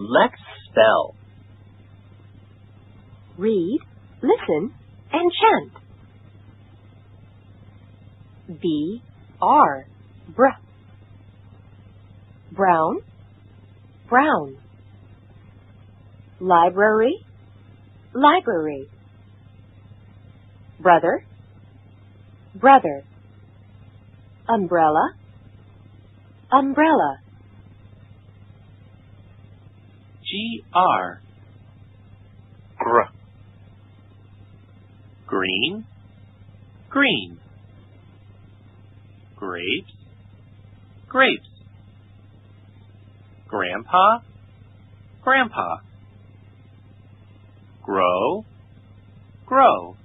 Let's spell. Read, listen, and chant. B R br brown brown library library brother brother umbrella umbrella G R. Gr. Green. Green. Grapes. Grapes. Grandpa. Grandpa. Grow. Grow.